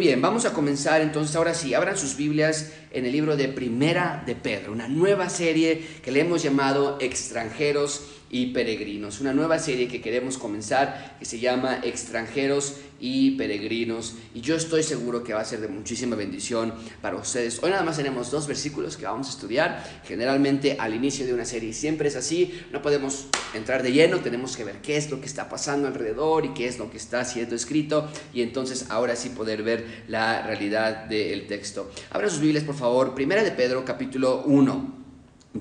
bien, vamos a comenzar entonces ahora sí, abran sus Biblias en el libro de Primera de Pedro, una nueva serie que le hemos llamado Extranjeros y Peregrinos, una nueva serie que queremos comenzar que se llama Extranjeros y peregrinos. Y yo estoy seguro que va a ser de muchísima bendición para ustedes. Hoy nada más tenemos dos versículos que vamos a estudiar. Generalmente al inicio de una serie siempre es así. No podemos entrar de lleno, tenemos que ver qué es lo que está pasando alrededor y qué es lo que está siendo escrito. Y entonces ahora sí poder ver la realidad del texto. Abran sus Biblias, por favor. Primera de Pedro, capítulo 1.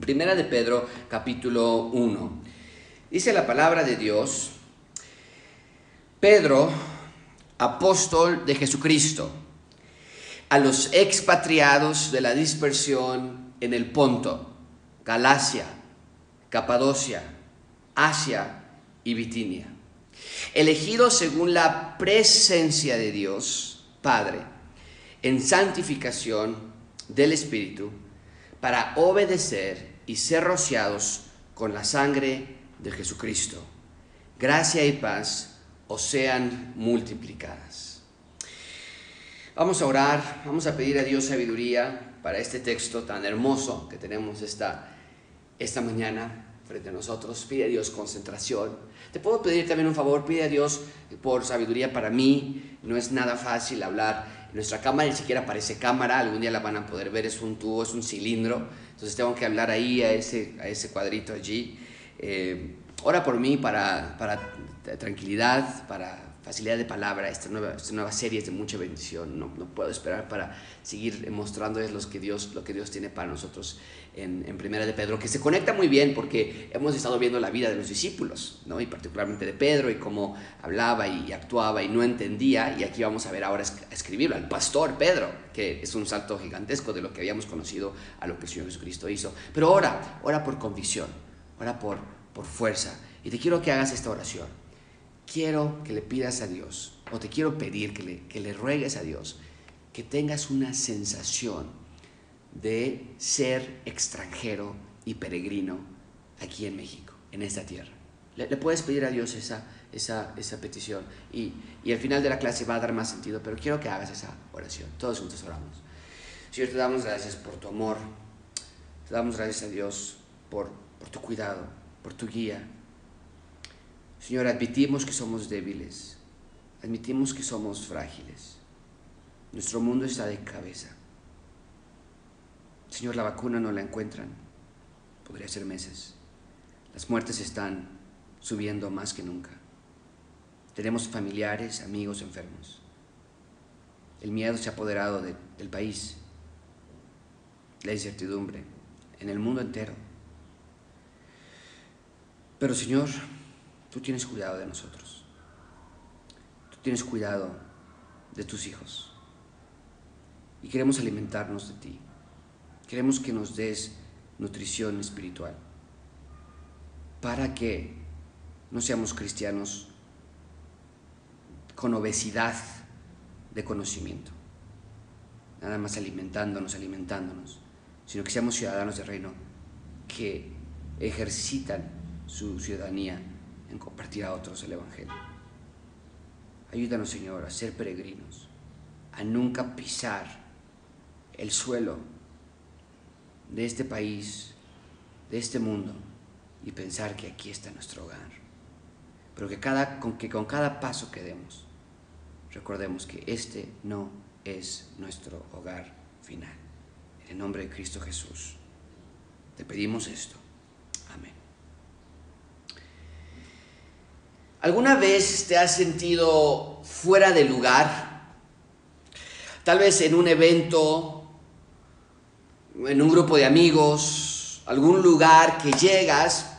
Primera de Pedro, capítulo 1. Dice la palabra de Dios. Pedro, apóstol de Jesucristo, a los expatriados de la dispersión en el Ponto, Galacia, Capadocia, Asia y Bitinia, elegidos según la presencia de Dios, Padre, en santificación del Espíritu, para obedecer y ser rociados con la sangre de Jesucristo. Gracia y paz o sean multiplicadas. Vamos a orar, vamos a pedir a Dios sabiduría para este texto tan hermoso que tenemos esta, esta mañana frente a nosotros. Pide a Dios concentración. Te puedo pedir también un favor, pide a Dios por sabiduría para mí. No es nada fácil hablar. Nuestra cámara ni siquiera parece cámara, algún día la van a poder ver, es un tubo, es un cilindro. Entonces tengo que hablar ahí a ese, a ese cuadrito allí. Eh, ora por mí para, para tranquilidad, para facilidad de palabra. Esta nueva, esta nueva serie es de mucha bendición. No, no puedo esperar para seguir mostrándoles los que Dios, lo que Dios tiene para nosotros en, en, Primera de Pedro, que se conecta muy bien porque hemos estado viendo la vida de los discípulos, ¿no? y particularmente de Pedro, y cómo hablaba y actuaba y no entendía. Y aquí vamos a ver ahora a escribirlo al pastor Pedro, que es un salto gigantesco de lo que habíamos conocido a lo que el Señor Jesucristo hizo. Pero ora, ora por convicción, ora por, por fuerza. Y te quiero que hagas esta oración quiero que le pidas a Dios, o te quiero pedir que le, que le ruegues a Dios, que tengas una sensación de ser extranjero y peregrino aquí en México, en esta tierra. Le, puedes pedir a Dios esa, esa, esa petición y, y, al final de la clase va a dar más sentido, pero quiero que hagas esa oración. Todos juntos oramos. Señor, te damos gracias por tu amor, te damos gracias a Dios por, por tu cuidado, por tu guía, Señor, admitimos que somos débiles, admitimos que somos frágiles. Nuestro mundo está de cabeza. Señor, la vacuna no la encuentran. Podría ser meses. Las muertes están subiendo más que nunca. Tenemos familiares, amigos enfermos. El miedo se ha apoderado de, del país. La incertidumbre en el mundo entero. Pero Señor, Tú tienes cuidado de nosotros. Tú tienes cuidado de tus hijos. Y queremos alimentarnos de ti. Queremos que nos des nutrición espiritual para que no seamos cristianos con obesidad de conocimiento, nada más alimentándonos, alimentándonos, sino que seamos ciudadanos del reino que ejercitan su ciudadanía en compartir a otros el Evangelio. Ayúdanos, Señor, a ser peregrinos, a nunca pisar el suelo de este país, de este mundo, y pensar que aquí está nuestro hogar. Pero que, cada, con, que con cada paso que demos, recordemos que este no es nuestro hogar final. En el nombre de Cristo Jesús, te pedimos esto. ¿Alguna vez te has sentido fuera de lugar? Tal vez en un evento, en un grupo de amigos, algún lugar que llegas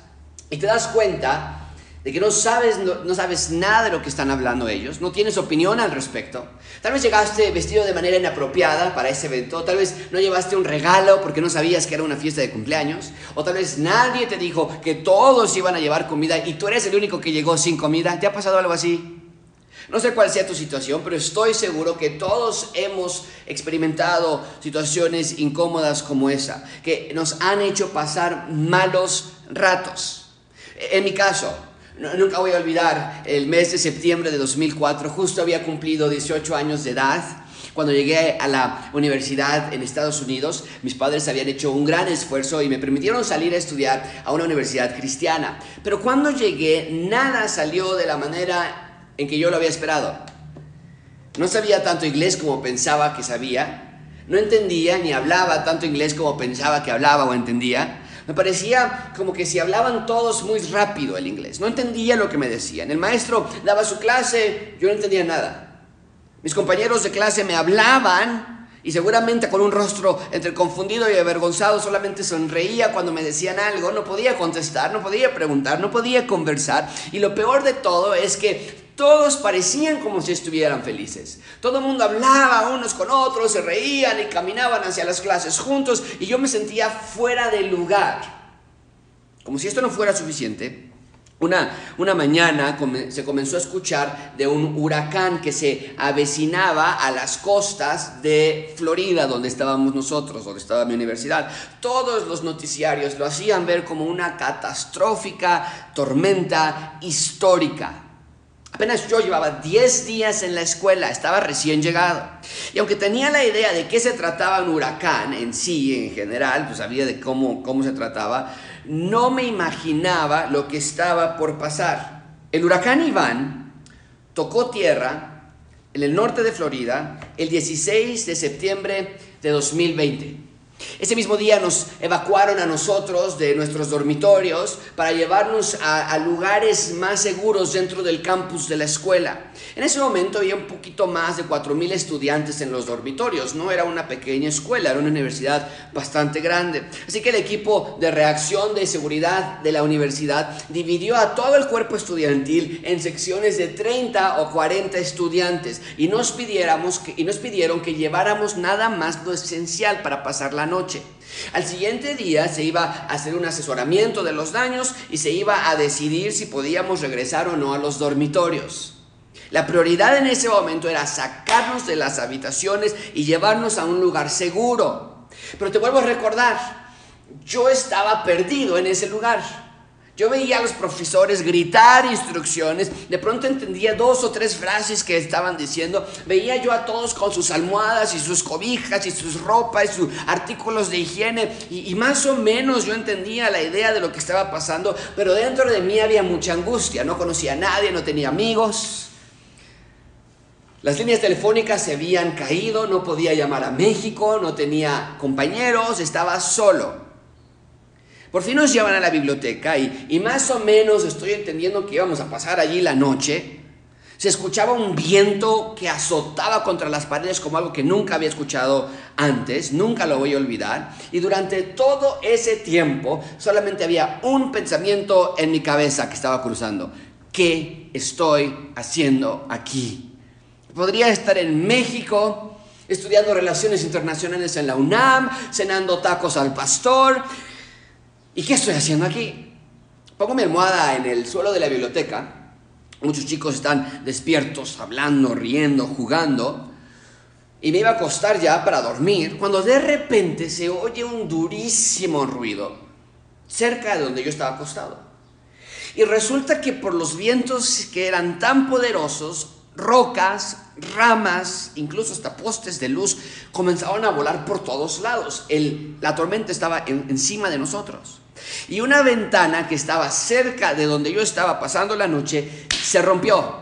y te das cuenta de que no sabes, no, sabes nada de lo que están hablando ellos, no tienes opinión al respecto. Tal vez llegaste vestido de manera inapropiada para ese evento, tal vez no llevaste un regalo porque no sabías que era una fiesta de cumpleaños, o tal vez nadie te dijo que todos iban a llevar comida y tú eres el único que llegó sin comida. ¿Te ha pasado algo así? No sé cuál sea tu situación, pero estoy seguro que todos hemos experimentado situaciones incómodas como esa, que nos han hecho pasar malos ratos. En mi caso, nunca voy a olvidar el mes de septiembre de 2004, justo había cumplido 18 años de edad. Cuando llegué a la universidad en Estados Unidos, mis padres habían hecho un gran esfuerzo y me permitieron salir a estudiar a una universidad cristiana. Pero cuando llegué, nada salió de la manera en que yo lo había esperado. No sabía tanto inglés como pensaba que sabía. No entendía ni hablaba tanto inglés como pensaba que hablaba o entendía. Me parecía como que si hablaban todos muy rápido el inglés. No entendía lo que me decían. El maestro daba su clase, yo no entendía nada. Mis compañeros de clase me hablaban y seguramente con un rostro entre confundido y avergonzado solamente sonreía cuando me decían algo. No podía contestar, no podía preguntar, no podía conversar. Y lo peor de todo es que todos parecían como si estuvieran felices. Todo el mundo hablaba unos con otros, se reían y caminaban hacia las clases juntos y yo me sentía fuera de lugar. Como si esto no fuera suficiente, una, una, mañana se comenzó a escuchar de un huracán que se avecinaba a las costas de Florida, donde estábamos nosotros, donde estaba mi universidad. Todos los noticiarios lo hacían ver como una catastrófica tormenta histórica. Apenas yo llevaba 10 días en la escuela, estaba recién llegado. Y aunque tenía la idea de qué se trataba un huracán en sí, en general, pues sabía de cómo, cómo se trataba, no me imaginaba lo que estaba por pasar. El huracán Iván tocó tierra en el norte de Florida el 16 de septiembre de 2020. Ese mismo día nos evacuaron a nosotros de nuestros dormitorios para llevarnos a, lugares más seguros dentro del campus de la escuela. En ese momento había un poquito más de 4.000 estudiantes en los dormitorios. No era una pequeña escuela, era una universidad bastante grande. Así que el equipo de reacción de seguridad de la universidad dividió a todo el cuerpo estudiantil en secciones de 30 o 40 estudiantes y nos, pidiéramos y nos pidieron que lleváramos nada más lo esencial para pasar la noche. Al siguiente día se iba a hacer un asesoramiento de los daños y se iba a decidir si podíamos regresar o no a los dormitorios. La prioridad en ese momento era sacarnos de las habitaciones y llevarnos a un lugar seguro. Pero te vuelvo a recordar, yo estaba perdido en ese lugar. Yo veía a los profesores gritar instrucciones, de pronto entendía dos o tres frases que estaban diciendo, veía yo a todos con sus almohadas y sus cobijas y sus ropas y sus artículos de higiene y, y, más o menos yo entendía la idea de lo que estaba pasando, pero dentro de mí había mucha angustia, no conocía a nadie, no tenía amigos. Las líneas telefónicas se habían caído, no podía llamar a México, no tenía compañeros, estaba solo. Por fin nos llevan a la biblioteca y, más o menos estoy entendiendo que íbamos a pasar allí la noche. Se escuchaba un viento que azotaba contra las paredes como algo que nunca había escuchado antes, nunca lo voy a olvidar. Y durante todo ese tiempo solamente había un pensamiento en mi cabeza que estaba cruzando. ¿Qué estoy haciendo aquí? Podría estar en México estudiando relaciones internacionales en la UNAM, cenando tacos al pastor, ¿Y qué estoy haciendo aquí? Pongo mi almohada en el suelo de la biblioteca. Muchos chicos están despiertos, hablando, riendo, jugando. Y me iba a acostar ya para dormir cuando de repente se oye un durísimo ruido cerca de donde yo estaba acostado. Y resulta que por los vientos que eran tan poderosos, rocas, ramas, incluso hasta postes de luz comenzaban a volar por todos lados. la tormenta estaba encima de nosotros. Y una ventana que estaba cerca de donde yo estaba pasando la noche se rompió.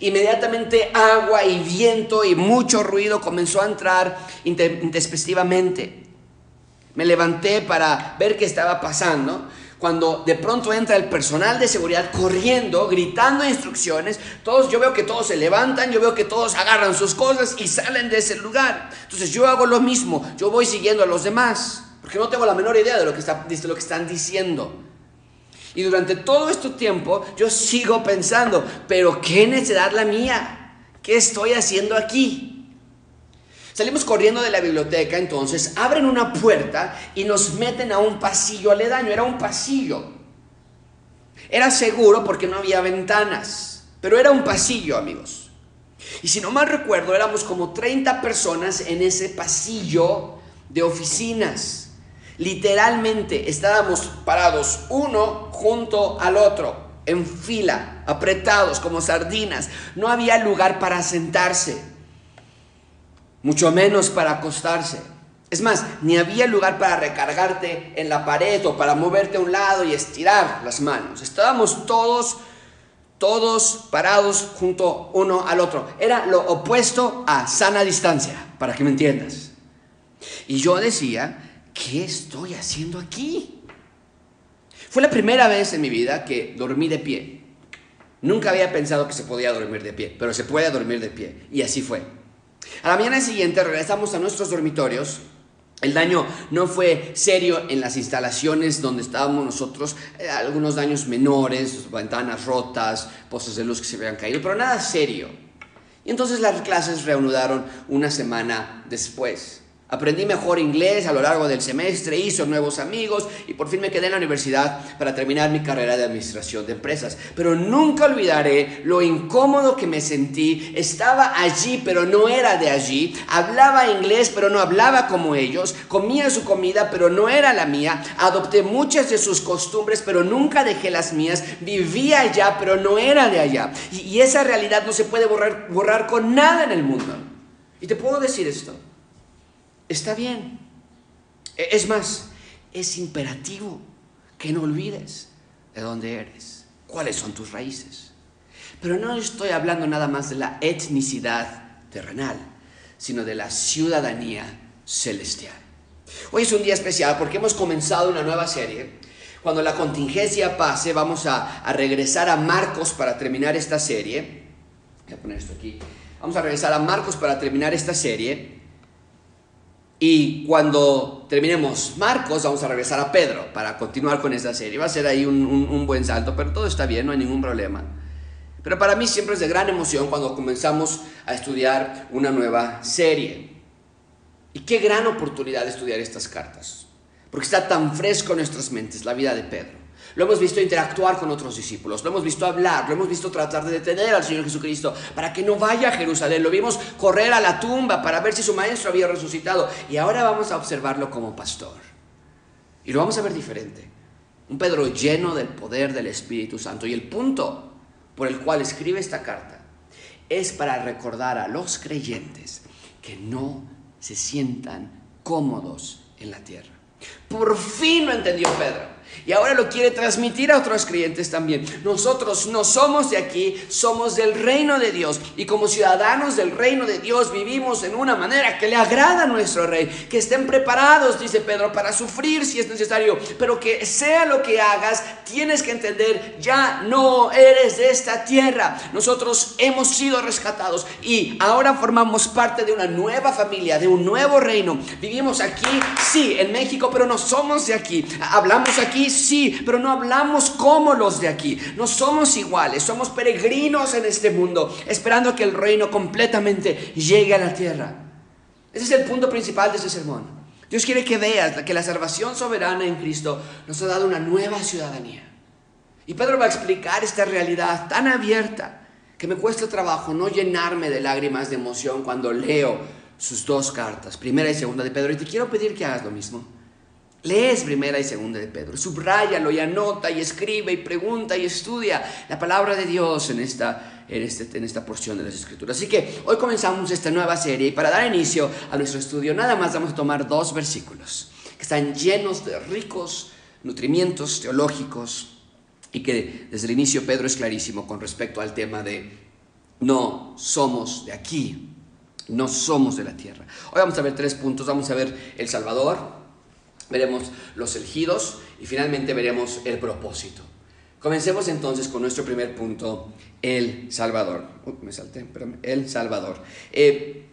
Inmediatamente agua y viento y mucho ruido comenzó a entrar intempestivamente. Me levanté para ver qué estaba pasando cuando de pronto entra el personal de seguridad corriendo, gritando instrucciones, todos, yo veo que todos se levantan, yo veo que todos agarran sus cosas y salen de ese lugar. Entonces yo hago lo mismo, yo voy siguiendo a los demás, porque no tengo la menor idea de lo que, está, de lo que están diciendo. Y durante todo este tiempo yo sigo pensando, pero ¿qué necesidad la mía? ¿Qué estoy haciendo aquí? Salimos corriendo de la biblioteca, entonces abren una puerta y nos meten a un pasillo aledaño. Era un pasillo. Era seguro porque no había ventanas, pero era un pasillo, amigos. Y si no mal recuerdo, éramos como 30 personas en ese pasillo de oficinas. Literalmente estábamos parados uno junto al otro, en fila, apretados como sardinas. No había lugar para sentarse. mucho menos para acostarse. Es más, ni había lugar para recargarte en la pared o para moverte a un lado y estirar las manos. Estábamos todos, todos parados junto uno al otro. Era lo opuesto a sana distancia, para que me entiendas. Y yo decía, ¿qué estoy haciendo aquí? Fue la primera vez en mi vida que dormí de pie. Nunca había pensado que se podía dormir de pie, pero se puede dormir de pie. Y así fue. A la mañana siguiente regresamos a nuestros dormitorios. El daño no fue serio en las instalaciones donde estábamos nosotros, eh, algunos daños menores, ventanas rotas, postes de luz que se habían caído, pero nada serio. Y entonces las clases reanudaron una semana después. Aprendí mejor inglés a lo largo del semestre, hice nuevos amigos y por fin me quedé en la universidad para terminar mi carrera de administración de empresas. Pero nunca olvidaré lo incómodo que me sentí. Estaba allí, pero no era de allí. Hablaba inglés, pero no hablaba como ellos. Comía su comida, pero no era la mía. Adopté muchas de sus costumbres, pero nunca dejé las mías. Vivía allá, pero no era de allá. Y, esa realidad no se puede borrar, con nada en el mundo. Y te puedo decir esto está bien. E, es más, es imperativo que no olvides de dónde eres, cuáles son tus raíces. Pero no estoy hablando nada más de la etnicidad terrenal, sino de la ciudadanía celestial. Hoy es un día especial porque hemos comenzado una nueva serie. Cuando la contingencia pase, vamos a, regresar a Marcos para terminar esta serie. Voy a poner esto aquí. Vamos a regresar a Marcos para terminar esta serie. Y cuando terminemos Marcos, vamos a regresar a Pedro para continuar con esta serie. Va a ser ahí un, buen salto, pero todo está bien, no hay ningún problema. Pero para mí siempre es de gran emoción cuando comenzamos a estudiar una nueva serie. Y qué gran oportunidad de estudiar estas cartas, porque está tan fresco en nuestras mentes la vida de Pedro. Lo hemos visto interactuar con otros discípulos, lo hemos visto hablar, lo hemos visto tratar de detener al Señor Jesucristo para que no vaya a Jerusalén, lo vimos correr a la tumba para ver si su maestro había resucitado y ahora vamos a observarlo como pastor. Y lo vamos a ver diferente. Un Pedro lleno del poder del Espíritu Santo. Y el punto por el cual escribe esta carta es para recordar a los creyentes que no se sientan cómodos en la tierra. Por fin lo entendió Pedro. Y ahora lo quiere transmitir a otros creyentes también. Nosotros no somos de aquí, somos del reino de Dios. Y como ciudadanos del reino de Dios vivimos en una manera que le agrada a nuestro rey. Que estén preparados, dice Pedro, para sufrir si es necesario. Pero que sea lo que hagas, tienes que entender, ya no eres de esta tierra. Nosotros hemos sido rescatados y ahora formamos parte de una nueva familia, de un nuevo reino. Vivimos aquí, sí, en México, pero no somos de aquí. Hablamos aquí sí, pero no hablamos como los de aquí. No somos iguales, somos peregrinos en este mundo, esperando que el reino completamente llegue a la tierra. Ese es el punto principal de este sermón. Dios quiere que veas que la salvación soberana en Cristo nos ha dado una nueva ciudadanía. Y Pedro va a explicar esta realidad tan abierta que me cuesta trabajo no llenarme de lágrimas de emoción cuando leo sus dos cartas, primera y segunda de Pedro. Y te quiero pedir que hagas lo mismo. Lees primera y segunda de Pedro, subrayalo y anota y escribe y pregunta y estudia la palabra de Dios en esta, en, este, en esta porción de las Escrituras. Así que hoy comenzamos esta nueva serie y para dar inicio a nuestro estudio nada más vamos a tomar dos versículos que están llenos de ricos nutrimientos teológicos y que desde el inicio Pedro es clarísimo con respecto al tema de no somos de aquí, no somos de la tierra. Hoy vamos a ver tres puntos, vamos a ver el Salvador, veremos los elegidos y finalmente veremos el propósito. Comencemos entonces con nuestro primer punto, el Salvador. me salté, el Salvador. Eh,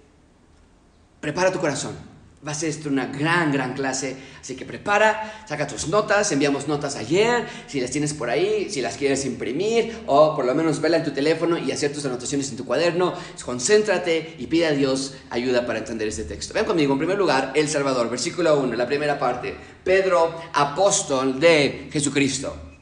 prepara tu corazón Va a ser esto una gran, gran clase. Así que prepara, saca tus notas. Enviamos notas ayer. Si las tienes por ahí, si las quieres imprimir o por lo menos verla en tu teléfono y hacer tus anotaciones en tu cuaderno, concéntrate y pide a Dios ayuda para entender este texto. Vean conmigo, en primer lugar, El Salvador, versículo 1, la primera parte. Pedro, apóstol de Jesucristo.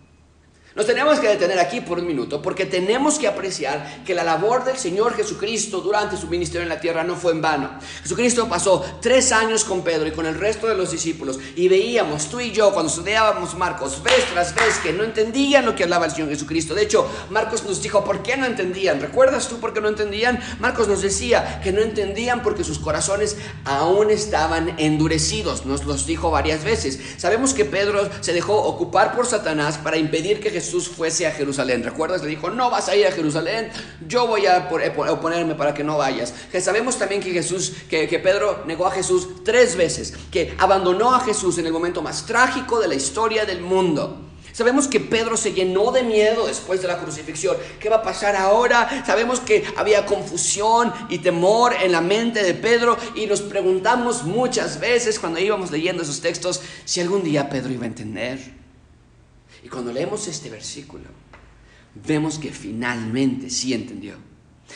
Nos tenemos que detener aquí por un minuto porque tenemos que apreciar que la labor del Señor Jesucristo durante su ministerio en la tierra no fue en vano. Jesucristo pasó tres años con Pedro y con el resto de los discípulos y veíamos tú y yo cuando estudiábamos Marcos vez tras vez que no entendían lo que hablaba el Señor Jesucristo. De hecho, Marcos nos dijo por qué no entendían. ¿Recuerdas tú por qué no entendían? Marcos nos decía que no entendían porque sus corazones aún estaban endurecidos. Nos los dijo varias veces. Sabemos que Pedro se dejó ocupar por Satanás para impedir que Jesús fuese a Jerusalén. ¿Recuerdas? Le dijo, no vas a ir a Jerusalén, yo voy a eh, oponerme para que no vayas. Que sabemos también que Jesús, que Pedro negó a Jesús tres veces, que abandonó a Jesús en el momento más trágico de la historia del mundo. Sabemos que Pedro se llenó de miedo después de la crucifixión. ¿Qué va a pasar ahora? Sabemos que había confusión y temor en la mente de Pedro y nos preguntamos muchas veces cuando íbamos leyendo esos textos si algún día Pedro iba a entender. Y cuando leemos este versículo, vemos que finalmente sí entendió.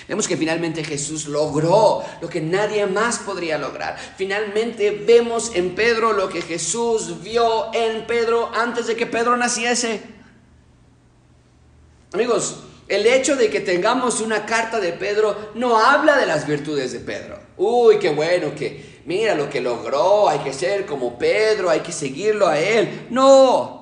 Vemos que finalmente Jesús logró lo que nadie más podría lograr. Finalmente vemos en Pedro lo que Jesús vio en Pedro antes de que Pedro naciese. Amigos, el hecho de que tengamos una carta de Pedro no habla de las virtudes de Pedro. Uy, qué bueno que mira lo que logró, hay que ser como Pedro, hay que seguirlo a él. No,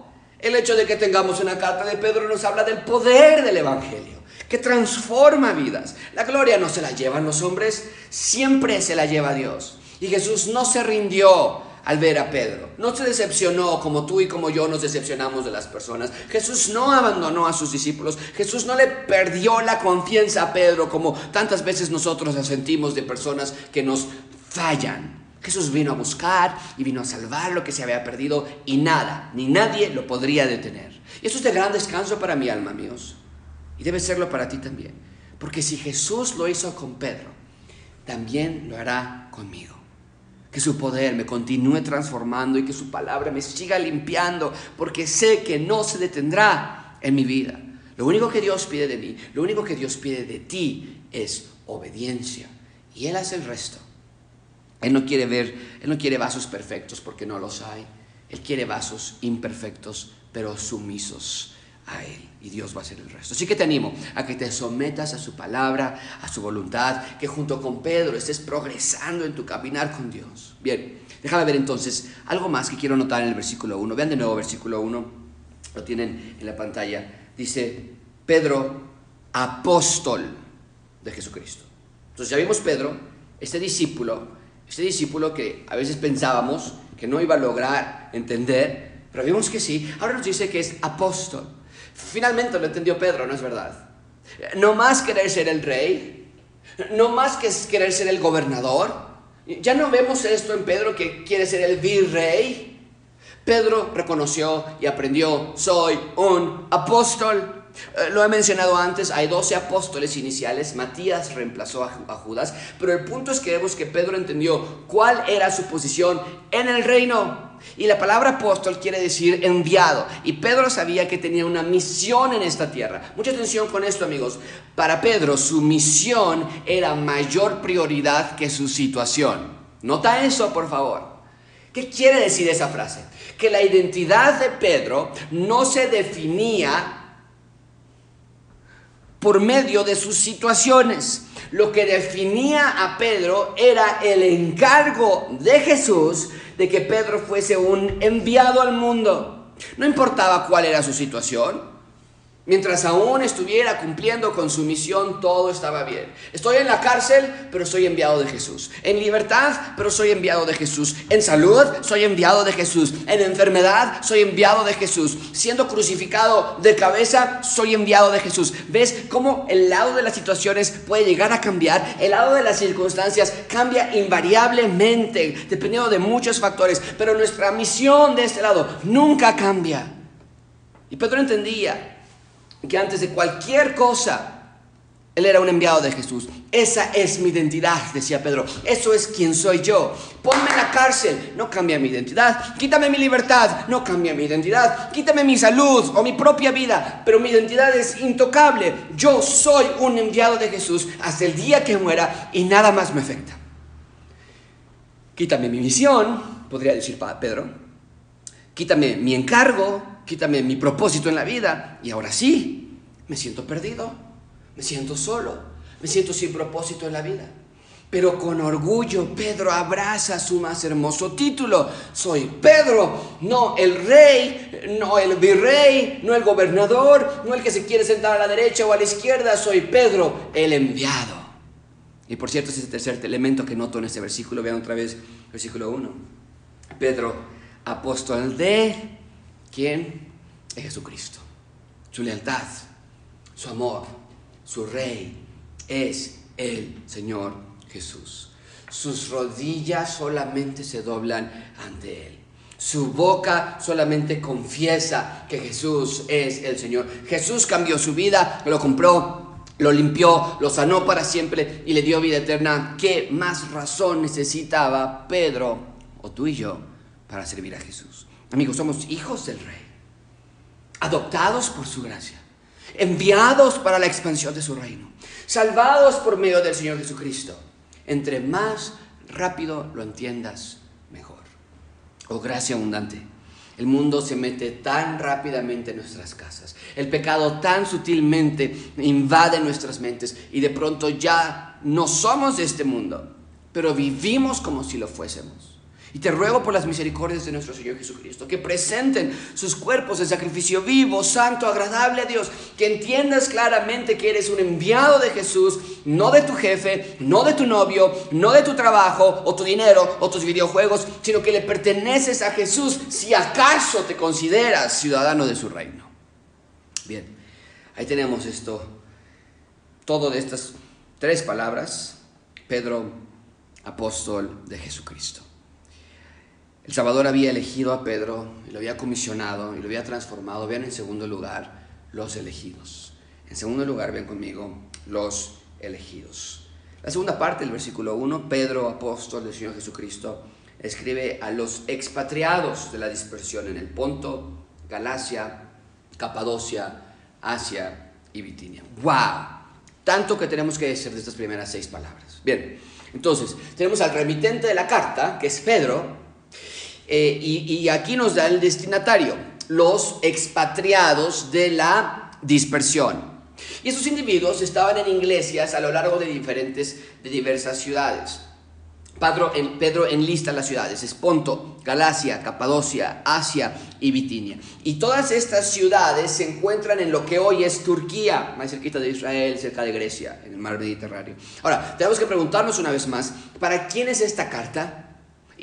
el hecho de que tengamos una carta de Pedro nos habla del poder del Evangelio, que transforma vidas. La gloria no se la llevan los hombres, siempre se la lleva Dios. Y Jesús no se rindió al ver a Pedro. No se decepcionó como tú y como yo nos decepcionamos de las personas. Jesús no abandonó a sus discípulos. Jesús no le perdió la confianza a Pedro como tantas veces nosotros la sentimos de personas que nos fallan. Jesús vino a buscar y vino a salvar lo que se había perdido y nada, ni nadie lo podría detener. Y eso es de gran descanso para mi alma, amigos. Y debe serlo para ti también. Porque si Jesús lo hizo con Pedro, también lo hará conmigo. Que su poder me continúe transformando y que su palabra me siga limpiando, porque sé que no se detendrá en mi vida. Lo único que Dios pide de mí, lo único que Dios pide de ti es obediencia. Y Él hace el resto. Él no quiere ver, Él no quiere vasos perfectos porque no los hay. Él quiere vasos imperfectos, pero sumisos a Él. Y Dios va a hacer el resto. Así que te animo a que te sometas a su palabra, a su voluntad, que junto con Pedro estés progresando en tu caminar con Dios. Bien, déjame ver entonces algo más que quiero notar en el versículo 1. Vean de nuevo versículo 1, lo tienen en la pantalla. Dice, Pedro, apóstol de Jesucristo. Entonces ya vimos Pedro, este discípulo, este discípulo que a veces pensábamos que no iba a lograr entender, pero vimos que sí, ahora nos dice que es apóstol. Finalmente lo entendió Pedro, ¿no es verdad? No más querer ser el rey, no más que querer ser el gobernador. Ya no vemos esto en Pedro que quiere ser el virrey. Pedro reconoció y aprendió, soy un apóstol. Eh, lo he mencionado antes, hay 12 apóstoles iniciales, Matías reemplazó a, Judas, pero el punto es que vemos que Pedro entendió cuál era su posición en el reino. Y la palabra apóstol quiere decir enviado. Y Pedro sabía que tenía una misión en esta tierra. Mucha atención con esto, amigos. Para Pedro, su misión era mayor prioridad que su situación. Nota eso, por favor. ¿Qué quiere decir esa frase? Que la identidad de Pedro no se definía por medio de sus situaciones. Lo que definía a Pedro era el encargo de Jesús de que Pedro fuese un enviado al mundo. No importaba cuál era su situación, Mientras aún estuviera cumpliendo con su misión, todo estaba bien. Estoy en la cárcel, pero soy enviado de Jesús. En libertad, pero soy enviado de Jesús. En salud, soy enviado de Jesús. En enfermedad, soy enviado de Jesús. Siendo crucificado de cabeza, soy enviado de Jesús. ¿Ves cómo el lado de las situaciones puede llegar a cambiar? El lado de las circunstancias cambia invariablemente, dependiendo de muchos factores. Pero nuestra misión de este lado nunca cambia. Y Pedro entendía que antes de cualquier cosa, él era un enviado de Jesús. Esa es mi identidad, decía Pedro. Eso es quien soy yo. Ponme en la cárcel, no cambia mi identidad. Quítame mi libertad, no cambia mi identidad. Quítame mi salud o mi propia vida, pero mi identidad es intocable. Yo soy un enviado de Jesús hasta el día que muera y nada más me afecta. Quítame mi misión, podría decir Pedro. Quítame mi encargo, quítame mi propósito en la vida y ahora sí, me siento perdido, me siento solo, me siento sin propósito en la vida. Pero con orgullo Pedro abraza su más hermoso título. Soy Pedro, no el rey, no el virrey, no el gobernador, no el que se quiere sentar a la derecha o a la izquierda. Soy Pedro, el enviado. Y por cierto, ese es el tercer elemento que noto en este versículo. Vean otra vez, versículo 1. Pedro, apóstol de quién? De Jesucristo. Su lealtad, su amor, su rey es el Señor Jesús. Sus rodillas solamente se doblan ante Él. Su boca solamente confiesa que Jesús es el Señor. Jesús cambió su vida, lo compró, lo limpió, lo sanó para siempre y le dio vida eterna. ¿Qué más razón necesitaba Pedro o tú y yo para servir a Jesús? Amigos, somos hijos del Rey, adoptados por su gracia, enviados para la expansión de su reino, salvados por medio del Señor Jesucristo entre más rápido lo entiendas, mejor. Oh, gracia abundante. El mundo se mete tan rápidamente en nuestras casas. El pecado tan sutilmente invade nuestras mentes y de pronto ya no somos de este mundo, pero vivimos como si lo fuésemos. Y te ruego por las misericordias de nuestro Señor Jesucristo, que presenten sus cuerpos en sacrificio vivo, santo, agradable a Dios, que entiendas claramente que eres un enviado de Jesús, no de tu jefe, no de tu novio, no de tu trabajo o tu dinero o tus videojuegos, sino que le perteneces a Jesús si acaso te consideras ciudadano de su reino. Bien, ahí tenemos esto, todo de estas tres palabras, Pedro, apóstol de Jesucristo. El Salvador había elegido a Pedro, y lo había comisionado y lo había transformado. Vean en segundo lugar los elegidos. En segundo lugar, ven conmigo, los elegidos. La segunda parte del versículo 1, Pedro, apóstol del Señor Jesucristo, escribe a los expatriados de la dispersión en el Ponto, Galacia, Capadocia, Asia y Bitinia. ¡Wow! Tanto que tenemos que decir de estas primeras seis palabras. Bien, entonces, tenemos al remitente de la carta, que es Pedro, eh, y, aquí nos da el destinatario, los expatriados de la dispersión. Y esos individuos estaban en iglesias a lo largo de diferentes, de diversas ciudades. Pedro, en, Pedro enlista las ciudades, es Ponto, Galacia, Capadocia, Asia y Bitinia. Y todas estas ciudades se encuentran en lo que hoy es Turquía, más cerquita de Israel, cerca de Grecia, en el mar Mediterráneo. Ahora, tenemos que preguntarnos una vez más, ¿para quién es esta carta?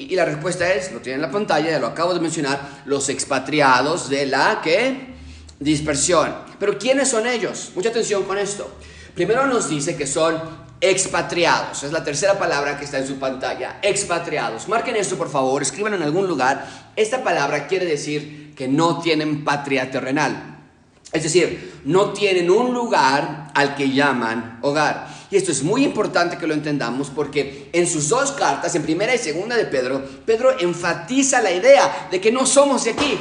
Y, la respuesta es, lo tienen en la pantalla, ya lo acabo de mencionar, los expatriados de la ¿qué? dispersión. Pero ¿quiénes son ellos? Mucha atención con esto. Primero nos dice que son expatriados. Es la tercera palabra que está en su pantalla. Expatriados. Marquen esto, por favor. Escriban en algún lugar. Esta palabra quiere decir que no tienen patria terrenal. Es decir, no tienen un lugar al que llaman hogar. Y esto es muy importante que lo entendamos porque en sus dos cartas, en primera y segunda de Pedro, Pedro enfatiza la idea de que no somos de aquí,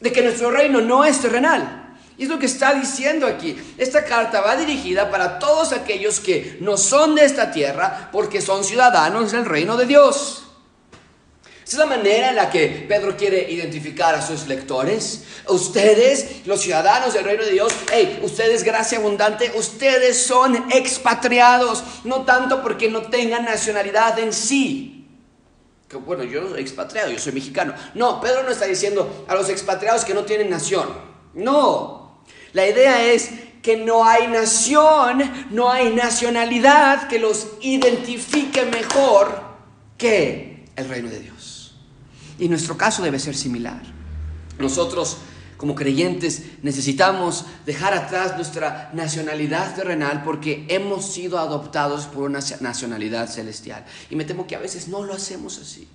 de que nuestro reino no es terrenal. Y es lo que está diciendo aquí. Esta carta va dirigida para todos aquellos que no son de esta tierra porque son ciudadanos del reino de Dios. Esa es la manera en la que Pedro quiere identificar a sus lectores. Ustedes, los ciudadanos del reino de Dios, hey, ustedes, gracia abundante, ustedes son expatriados, no tanto porque no tengan nacionalidad en sí. Bueno, yo soy expatriado, yo soy mexicano. No, Pedro no está diciendo a los expatriados que no tienen nación. No, la idea es que no hay nación, no hay nacionalidad que los identifique mejor que el reino de Dios. Y nuestro caso debe ser similar. Nosotros como creyentes necesitamos dejar atrás nuestra nacionalidad terrenal porque hemos sido adoptados por una nacionalidad celestial. Y me temo que a veces no lo hacemos así.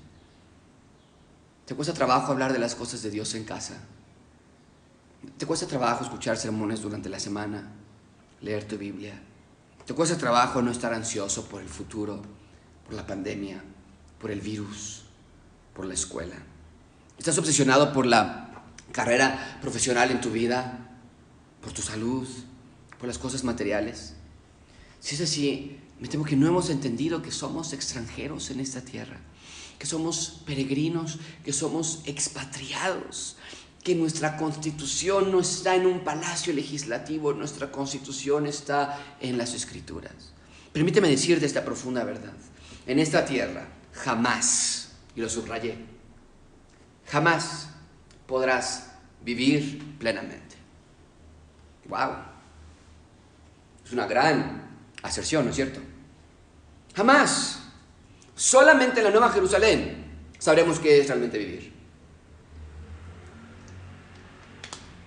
¿Te cuesta trabajo hablar de las cosas de Dios en casa? ¿Te cuesta trabajo escuchar sermones durante la semana? ¿Leer tu Biblia? ¿Te cuesta trabajo no estar ansioso por el futuro, por la pandemia, por el virus? Por la escuela? ¿Estás obsesionado por la carrera profesional en tu vida? ¿Por tu salud? ¿Por las cosas materiales? Si es así, me temo que no hemos entendido que somos extranjeros en esta tierra, que somos peregrinos, que somos expatriados. que nuestra constitución no está en un palacio legislativo, nuestra constitución está en las escrituras. Permíteme decirte esta profunda verdad. En esta tierra jamás, y lo subrayé, jamás podrás vivir plenamente. ¡Wow! Es una gran aserción, ¿no es cierto? Jamás. Solamente en la Nueva Jerusalén sabremos qué es realmente vivir.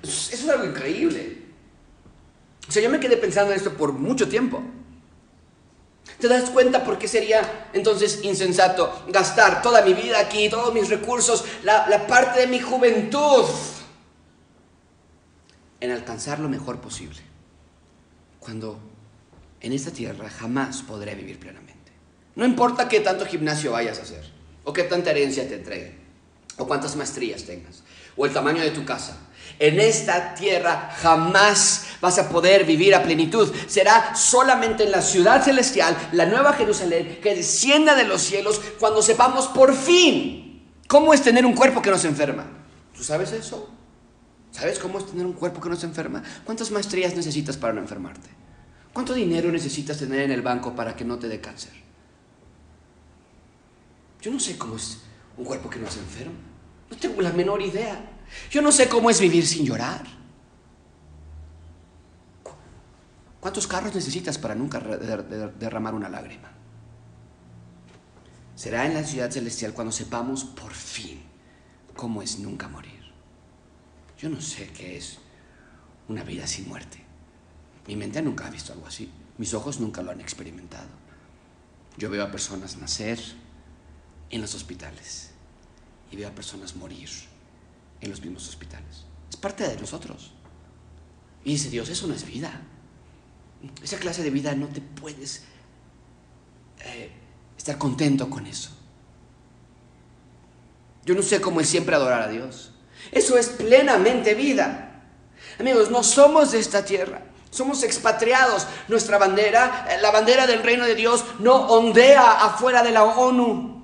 Eso es algo increíble. O sea, yo me quedé pensando en esto por mucho tiempo. ¿Te das cuenta por qué sería entonces insensato gastar toda mi vida aquí, todos mis recursos, la, parte de mi juventud en alcanzar lo mejor posible? Cuando en esta tierra jamás podré vivir plenamente. No importa qué tanto gimnasio vayas a hacer, o qué tanta herencia te entreguen, o cuántas maestrías tengas, o el tamaño de tu casa. En esta tierra jamás vas a poder vivir a plenitud. Será solamente en la ciudad celestial, la nueva Jerusalén, que descienda de los cielos cuando sepamos por fin cómo es tener un cuerpo que no se enferma. ¿Tú sabes eso? ¿Sabes cómo es tener un cuerpo que no se enferma? ¿Cuántas maestrías necesitas para no enfermarte? ¿Cuánto dinero necesitas tener en el banco para que no te dé cáncer? Yo no sé cómo es un cuerpo que no se enferma. No tengo la menor idea. Yo no sé cómo es vivir sin llorar. ¿Cuántos carros necesitas para nunca derramar una lágrima? Será en la ciudad celestial cuando sepamos por fin cómo es nunca morir. Yo no sé qué es una vida sin muerte. Mi mente nunca ha visto algo así. Mis ojos nunca lo han experimentado. Yo veo a personas nacer en los hospitales y veo a personas morir en los mismos hospitales. Es parte de nosotros. Y dice Dios, eso no es vida. Esa clase de vida no te puedes eh, estar contento con eso. Yo no sé cómo es siempre adorar a Dios. Eso es plenamente vida. Amigos, no somos de esta tierra. Somos expatriados. Nuestra bandera, eh, la bandera del reino de Dios, no ondea afuera de la ONU.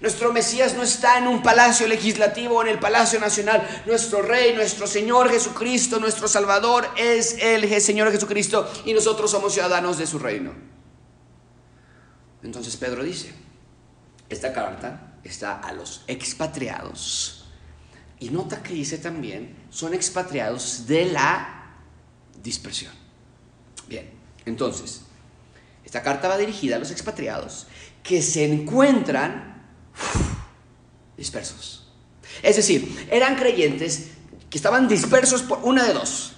Nuestro Mesías no está en un palacio legislativo o en el palacio nacional. Nuestro Rey, nuestro Señor Jesucristo, nuestro Salvador es el Señor Jesucristo y nosotros somos ciudadanos de su reino. Entonces Pedro dice, esta carta está a los expatriados. Y nota que dice también, son expatriados de la dispersión. Bien, entonces, esta carta va dirigida a los expatriados que se encuentran dispersos. Es decir, eran creyentes que estaban dispersos por una de dos.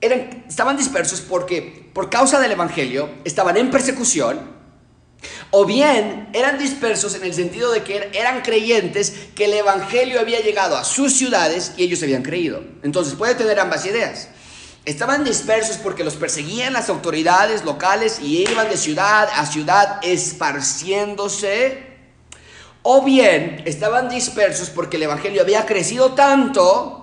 Eran, estaban dispersos porque por causa del Evangelio estaban en persecución, o bien eran dispersos en el sentido de que eran creyentes que el Evangelio había llegado a sus ciudades y ellos habían creído. Entonces puede tener ambas ideas. Estaban dispersos porque los perseguían las autoridades locales y iban de ciudad a ciudad esparciéndose o bien estaban dispersos porque el Evangelio había crecido tanto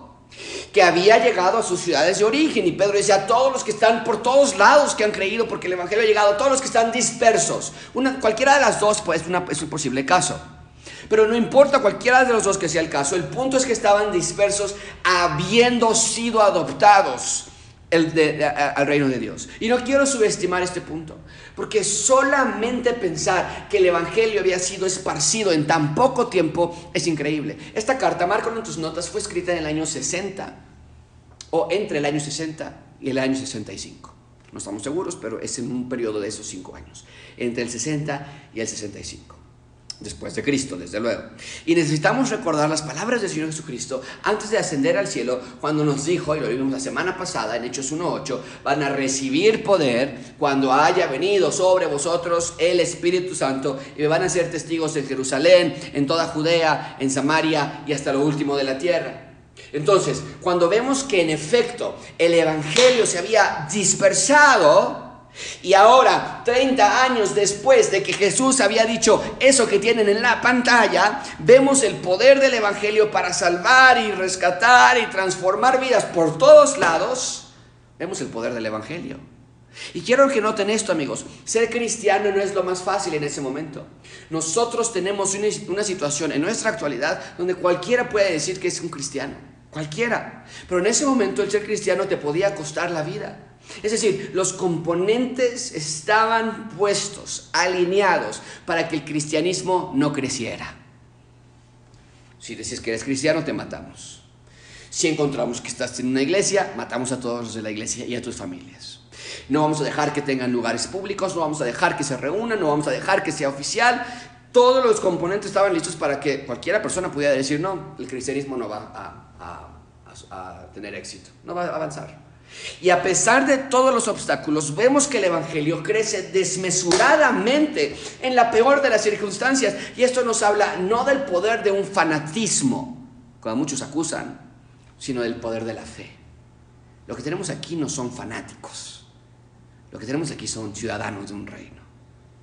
que había llegado a sus ciudades de origen. Y Pedro dice a todos los que están por todos lados que han creído porque el Evangelio ha llegado, a todos los que están dispersos. Una, cualquiera de las dos pues, es un posible caso. Pero no importa cualquiera de los dos que sea el caso, el punto es que estaban dispersos habiendo sido adoptados el al reino de Dios. Y no quiero subestimar este punto, porque solamente pensar que el Evangelio había sido esparcido en tan poco tiempo es increíble. Esta carta, marco en tus notas, fue escrita en el año 60, o entre el año 60 y el año 65. No estamos seguros, pero es en un periodo de esos cinco años, entre el 60 y el 65 después de Cristo, desde luego. Y necesitamos recordar las palabras del Señor Jesucristo antes de ascender al cielo, cuando nos dijo, y lo vimos la semana pasada en Hechos 1.8, van a recibir poder cuando haya venido sobre vosotros el Espíritu Santo y van a ser testigos en Jerusalén, en toda Judea, en Samaria y hasta lo último de la tierra. Entonces, cuando vemos que en efecto el Evangelio se había dispersado, y ahora, 30 años después de que Jesús había dicho eso que tienen en la pantalla, vemos el poder del Evangelio para salvar y rescatar y transformar vidas por todos lados. Vemos el poder del Evangelio. Y quiero que noten esto, amigos. Ser cristiano no es lo más fácil en ese momento. Nosotros tenemos una, una, situación en nuestra actualidad donde cualquiera puede decir que es un cristiano. Cualquiera. Pero en ese momento el ser cristiano te podía costar la vida. Es decir, los componentes estaban puestos, alineados, para que el cristianismo no creciera. Si decís que eres cristiano, te matamos. Si encontramos que estás en una iglesia, matamos a todos los de la iglesia y a tus familias. No vamos a dejar que tengan lugares públicos, no vamos a dejar que se reúnan, no vamos a dejar que sea oficial. Todos los componentes estaban listos para que cualquiera persona pudiera decir, no, el cristianismo no va a, a tener éxito, no va a avanzar. Y a pesar de todos los obstáculos, vemos que el Evangelio crece desmesuradamente en la peor de las circunstancias. Y esto nos habla no del poder de un fanatismo, como muchos acusan, sino del poder de la fe. Lo que tenemos aquí no son fanáticos. Lo que tenemos aquí son ciudadanos de un reino,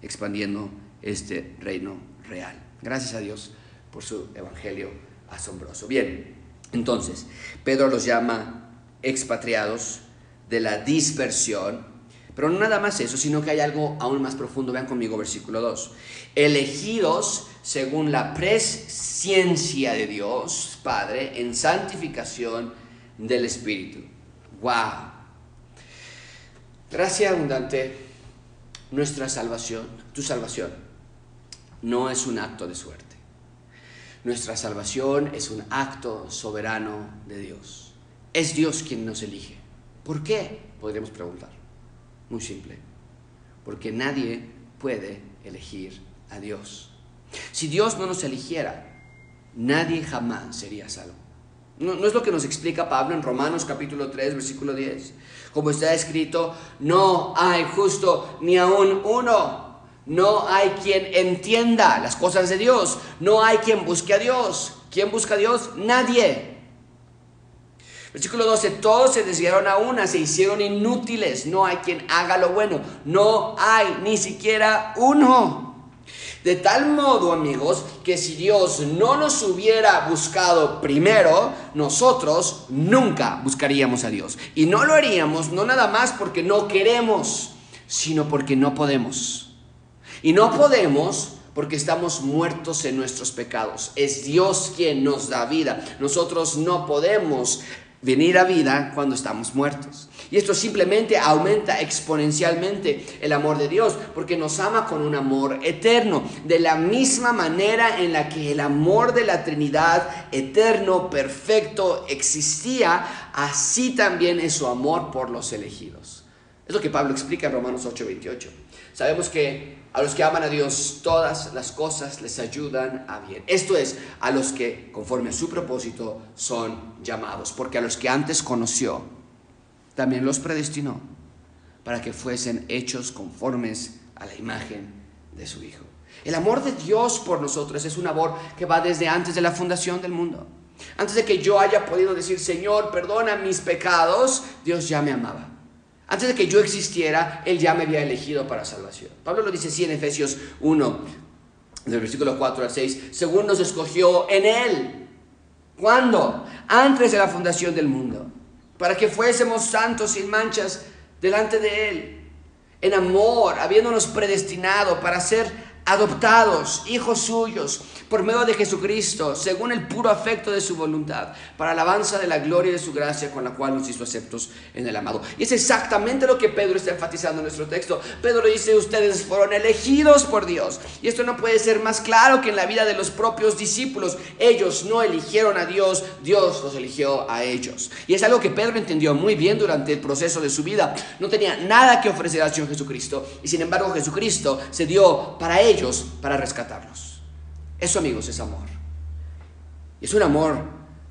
expandiendo este reino real. Gracias a Dios por su Evangelio asombroso. Bien, entonces, Pedro los llama expatriados de la dispersión. Pero no nada más eso, sino que hay algo aún más profundo. Vean conmigo versículo 2. Elegidos según la presciencia de Dios, Padre, en santificación del Espíritu. ¡Wow! Gracia abundante, nuestra salvación, tu salvación, no es un acto de suerte. Nuestra salvación es un acto soberano de Dios. Es Dios quien nos elige. ¿Por qué? Podríamos preguntar. Muy simple. Porque nadie puede elegir a Dios. Si Dios no nos eligiera, nadie jamás sería salvo. No, es lo que nos explica Pablo en Romanos capítulo 3, versículo 10. Como está escrito, no hay justo ni aún uno. No hay quien entienda las cosas de Dios. No hay quien busque a Dios. ¿Quién busca a Dios? Nadie. Versículo 12, todos se desviaron a una, se hicieron inútiles, no hay quien haga lo bueno, no hay ni siquiera uno. De tal modo, amigos, que si Dios no nos hubiera buscado primero, nosotros nunca buscaríamos a Dios. Y no lo haríamos, no nada más porque no queremos, sino porque no podemos. Y no podemos porque estamos muertos en nuestros pecados. Es Dios quien nos da vida. Nosotros no podemos venir a vida cuando estamos muertos. Y esto simplemente aumenta exponencialmente el amor de Dios, porque nos ama con un amor eterno, de la misma manera en la que el amor de la Trinidad eterno, perfecto, existía, así también es su amor por los elegidos. Es lo que Pablo explica en Romanos 8:28. Sabemos que a los que aman a Dios, todas las cosas les ayudan a bien. Esto es, a los que, conforme a su propósito, son llamados. Porque a los que antes conoció, también los predestinó para que fuesen hechos conformes a la imagen de su Hijo. El amor de Dios por nosotros es un amor que va desde antes de la fundación del mundo. Antes de que yo haya podido decir, Señor, perdona mis pecados, Dios ya me amaba. Antes de que yo existiera, Él ya me había elegido para salvación. Pablo lo dice así en Efesios 1, del versículo 4 al 6, según nos escogió en Él. ¿Cuándo? Antes de la fundación del mundo. Para que fuésemos santos sin manchas delante de Él. En amor, habiéndonos predestinado para ser adoptados, hijos suyos, por medio de Jesucristo, según el puro afecto de su voluntad, para alabanza de la gloria de su gracia con la cual nos hizo aceptos en el amado. Y es exactamente lo que Pedro está enfatizando en nuestro texto. Pedro dice, ustedes fueron elegidos por Dios. Y esto no puede ser más claro que en la vida de los propios discípulos. Ellos no eligieron a Dios, Dios los eligió a ellos. Y es algo que Pedro entendió muy bien durante el proceso de su vida. No tenía nada que ofrecer al Señor Jesucristo. Y sin embargo Jesucristo se dio para ellos, para rescatarlos. Eso, amigos, es amor. Es un amor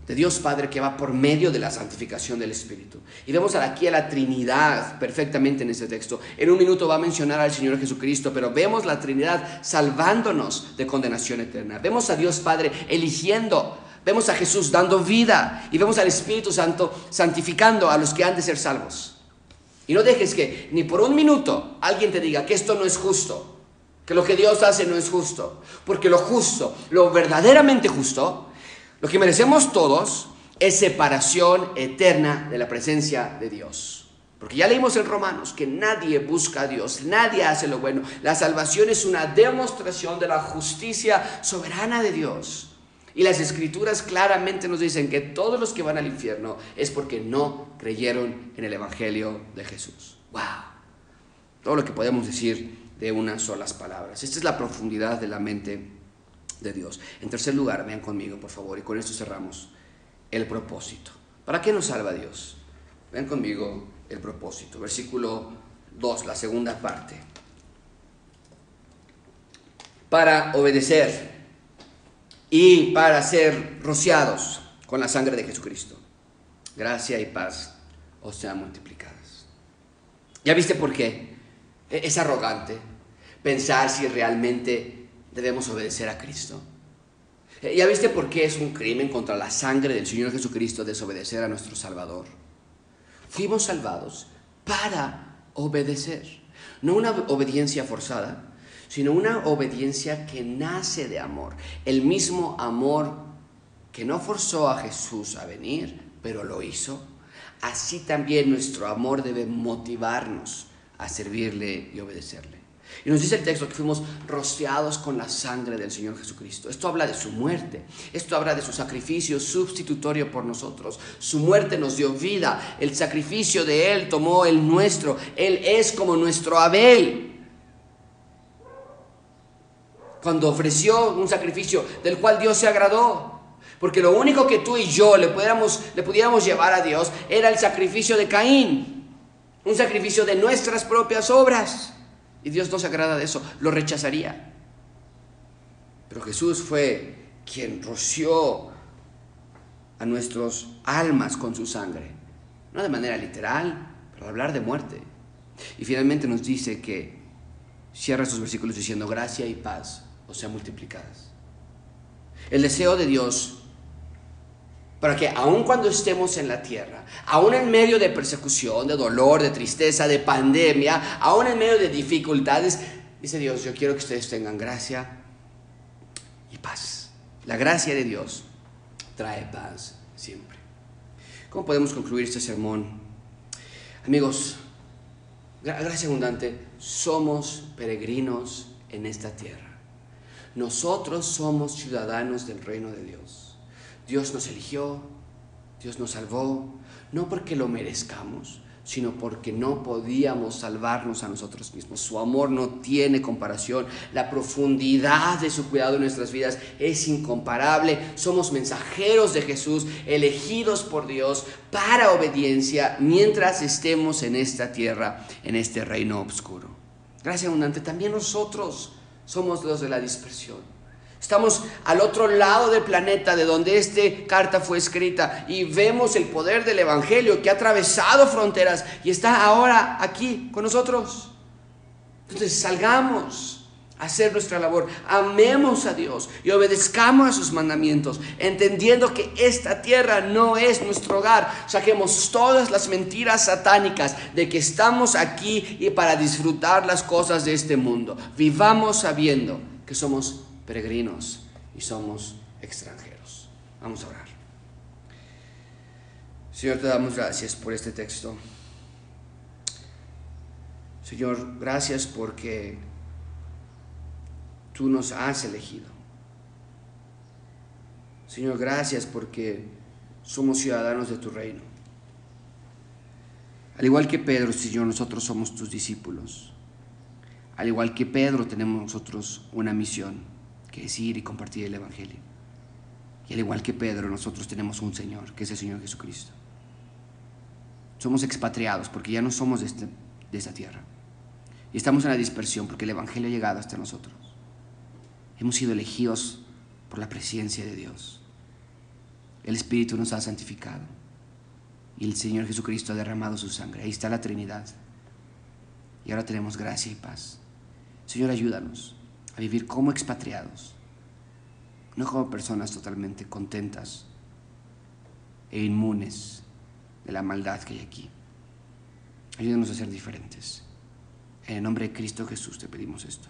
de Dios Padre que va por medio de la santificación del Espíritu. Y vemos aquí a la Trinidad perfectamente en este texto. En un minuto va a mencionar al Señor Jesucristo, pero vemos la Trinidad salvándonos de condenación eterna. Vemos a Dios Padre eligiendo. Vemos a Jesús dando vida y vemos al Espíritu Santo santificando a los que han de ser salvos. Y no dejes que ni por un minuto alguien te diga que esto no es justo, que lo que Dios hace no es justo. Porque lo justo, lo verdaderamente justo, lo que merecemos todos, es separación eterna de la presencia de Dios. Porque ya leímos en Romanos que nadie busca a Dios, nadie hace lo bueno. La salvación es una demostración de la justicia soberana de Dios. Y las escrituras claramente nos dicen que todos los que van al infierno es porque no creyeron en el Evangelio de Jesús. ¡Wow! Todo lo que podemos decir de unas solas palabras. Esta es la profundidad de la mente de Dios. En tercer lugar, vean conmigo, por favor, y con esto cerramos, el propósito. ¿Para qué nos salva Dios? Vean conmigo el propósito. Versículo 2, la segunda parte. Para obedecer y para ser rociados con la sangre de Jesucristo. Gracia y paz os sean multiplicadas. ¿Ya viste por qué? E-, es arrogante pensar si realmente debemos obedecer a Cristo. E-, ¿Ya viste por qué es un crimen contra la sangre del Señor Jesucristo desobedecer a nuestro Salvador? Fuimos salvados para obedecer. No una obediencia forzada, sino una obediencia que nace de amor. El mismo amor que no forzó a Jesús a venir, pero lo hizo. Así también nuestro amor debe motivarnos a servirle y obedecerle. Y nos dice el texto que fuimos rociados con la sangre del Señor Jesucristo. Esto habla de su muerte. Esto habla de su sacrificio sustitutorio por nosotros. Su muerte nos dio vida. El sacrificio de Él tomó el nuestro. Él es como nuestro Abel. Cuando ofreció un sacrificio del cual Dios se agradó. Porque lo único que tú y yo le pudiéramos, le pudiéramos llevar a Dios era el sacrificio de Caín. Un sacrificio de nuestras propias obras. Y Dios no se agrada de eso, lo rechazaría. Pero Jesús fue quien roció a nuestros almas con su sangre. No de manera literal, pero hablar de muerte. Y finalmente nos dice que cierra estos versículos diciendo gracia y paz o sea multiplicadas. El deseo de Dios para que aun cuando estemos en la tierra, aun en medio de persecución, de dolor, de tristeza, de pandemia, aun en medio de dificultades, dice Dios, yo quiero que ustedes tengan gracia y paz. La gracia de Dios trae paz siempre. ¿Cómo podemos concluir este sermón? Amigos, gracia abundante, somos peregrinos en esta tierra. Nosotros somos ciudadanos del reino de Dios. Dios nos eligió, Dios nos salvó, no porque lo merezcamos, sino porque no podíamos salvarnos a nosotros mismos. Su amor no tiene comparación. La profundidad de su cuidado en nuestras vidas es incomparable. Somos mensajeros de Jesús, elegidos por Dios para obediencia mientras estemos en esta tierra, en este reino oscuro. Gracias abundante. También nosotros somos los de la dispersión. Estamos al otro lado del planeta de donde esta carta fue escrita y vemos el poder del Evangelio que ha atravesado fronteras y está ahora aquí con nosotros. Entonces salgamos a hacer nuestra labor, amemos a Dios y obedezcamos a sus mandamientos, entendiendo que esta tierra no es nuestro hogar. Saquemos todas las mentiras satánicas de que estamos aquí y para disfrutar las cosas de este mundo. Vivamos sabiendo que somos peregrinos y somos extranjeros. Vamos a orar. Señor, te damos gracias por este texto. Señor, gracias porque tú nos has elegido. Señor, gracias porque somos ciudadanos de tu reino. Al igual que Pedro, Señor, nosotros somos tus discípulos. Al igual que Pedro, tenemos nosotros una misión que es ir y compartir el Evangelio. Y al igual que Pedro, nosotros tenemos un Señor, que es el Señor Jesucristo. Somos expatriados porque ya no somos de, este, de esta tierra. Y estamos en la dispersión porque el Evangelio ha llegado hasta nosotros. Hemos sido elegidos por la presencia de Dios. El Espíritu nos ha santificado. Y el Señor Jesucristo ha derramado su sangre. Ahí está la Trinidad. Y ahora tenemos gracia y paz. Señor, ayúdanos a vivir como expatriados, no como personas totalmente contentas e inmunes de la maldad que hay aquí. Ayúdanos a ser diferentes. En el nombre de Cristo Jesús te pedimos esto.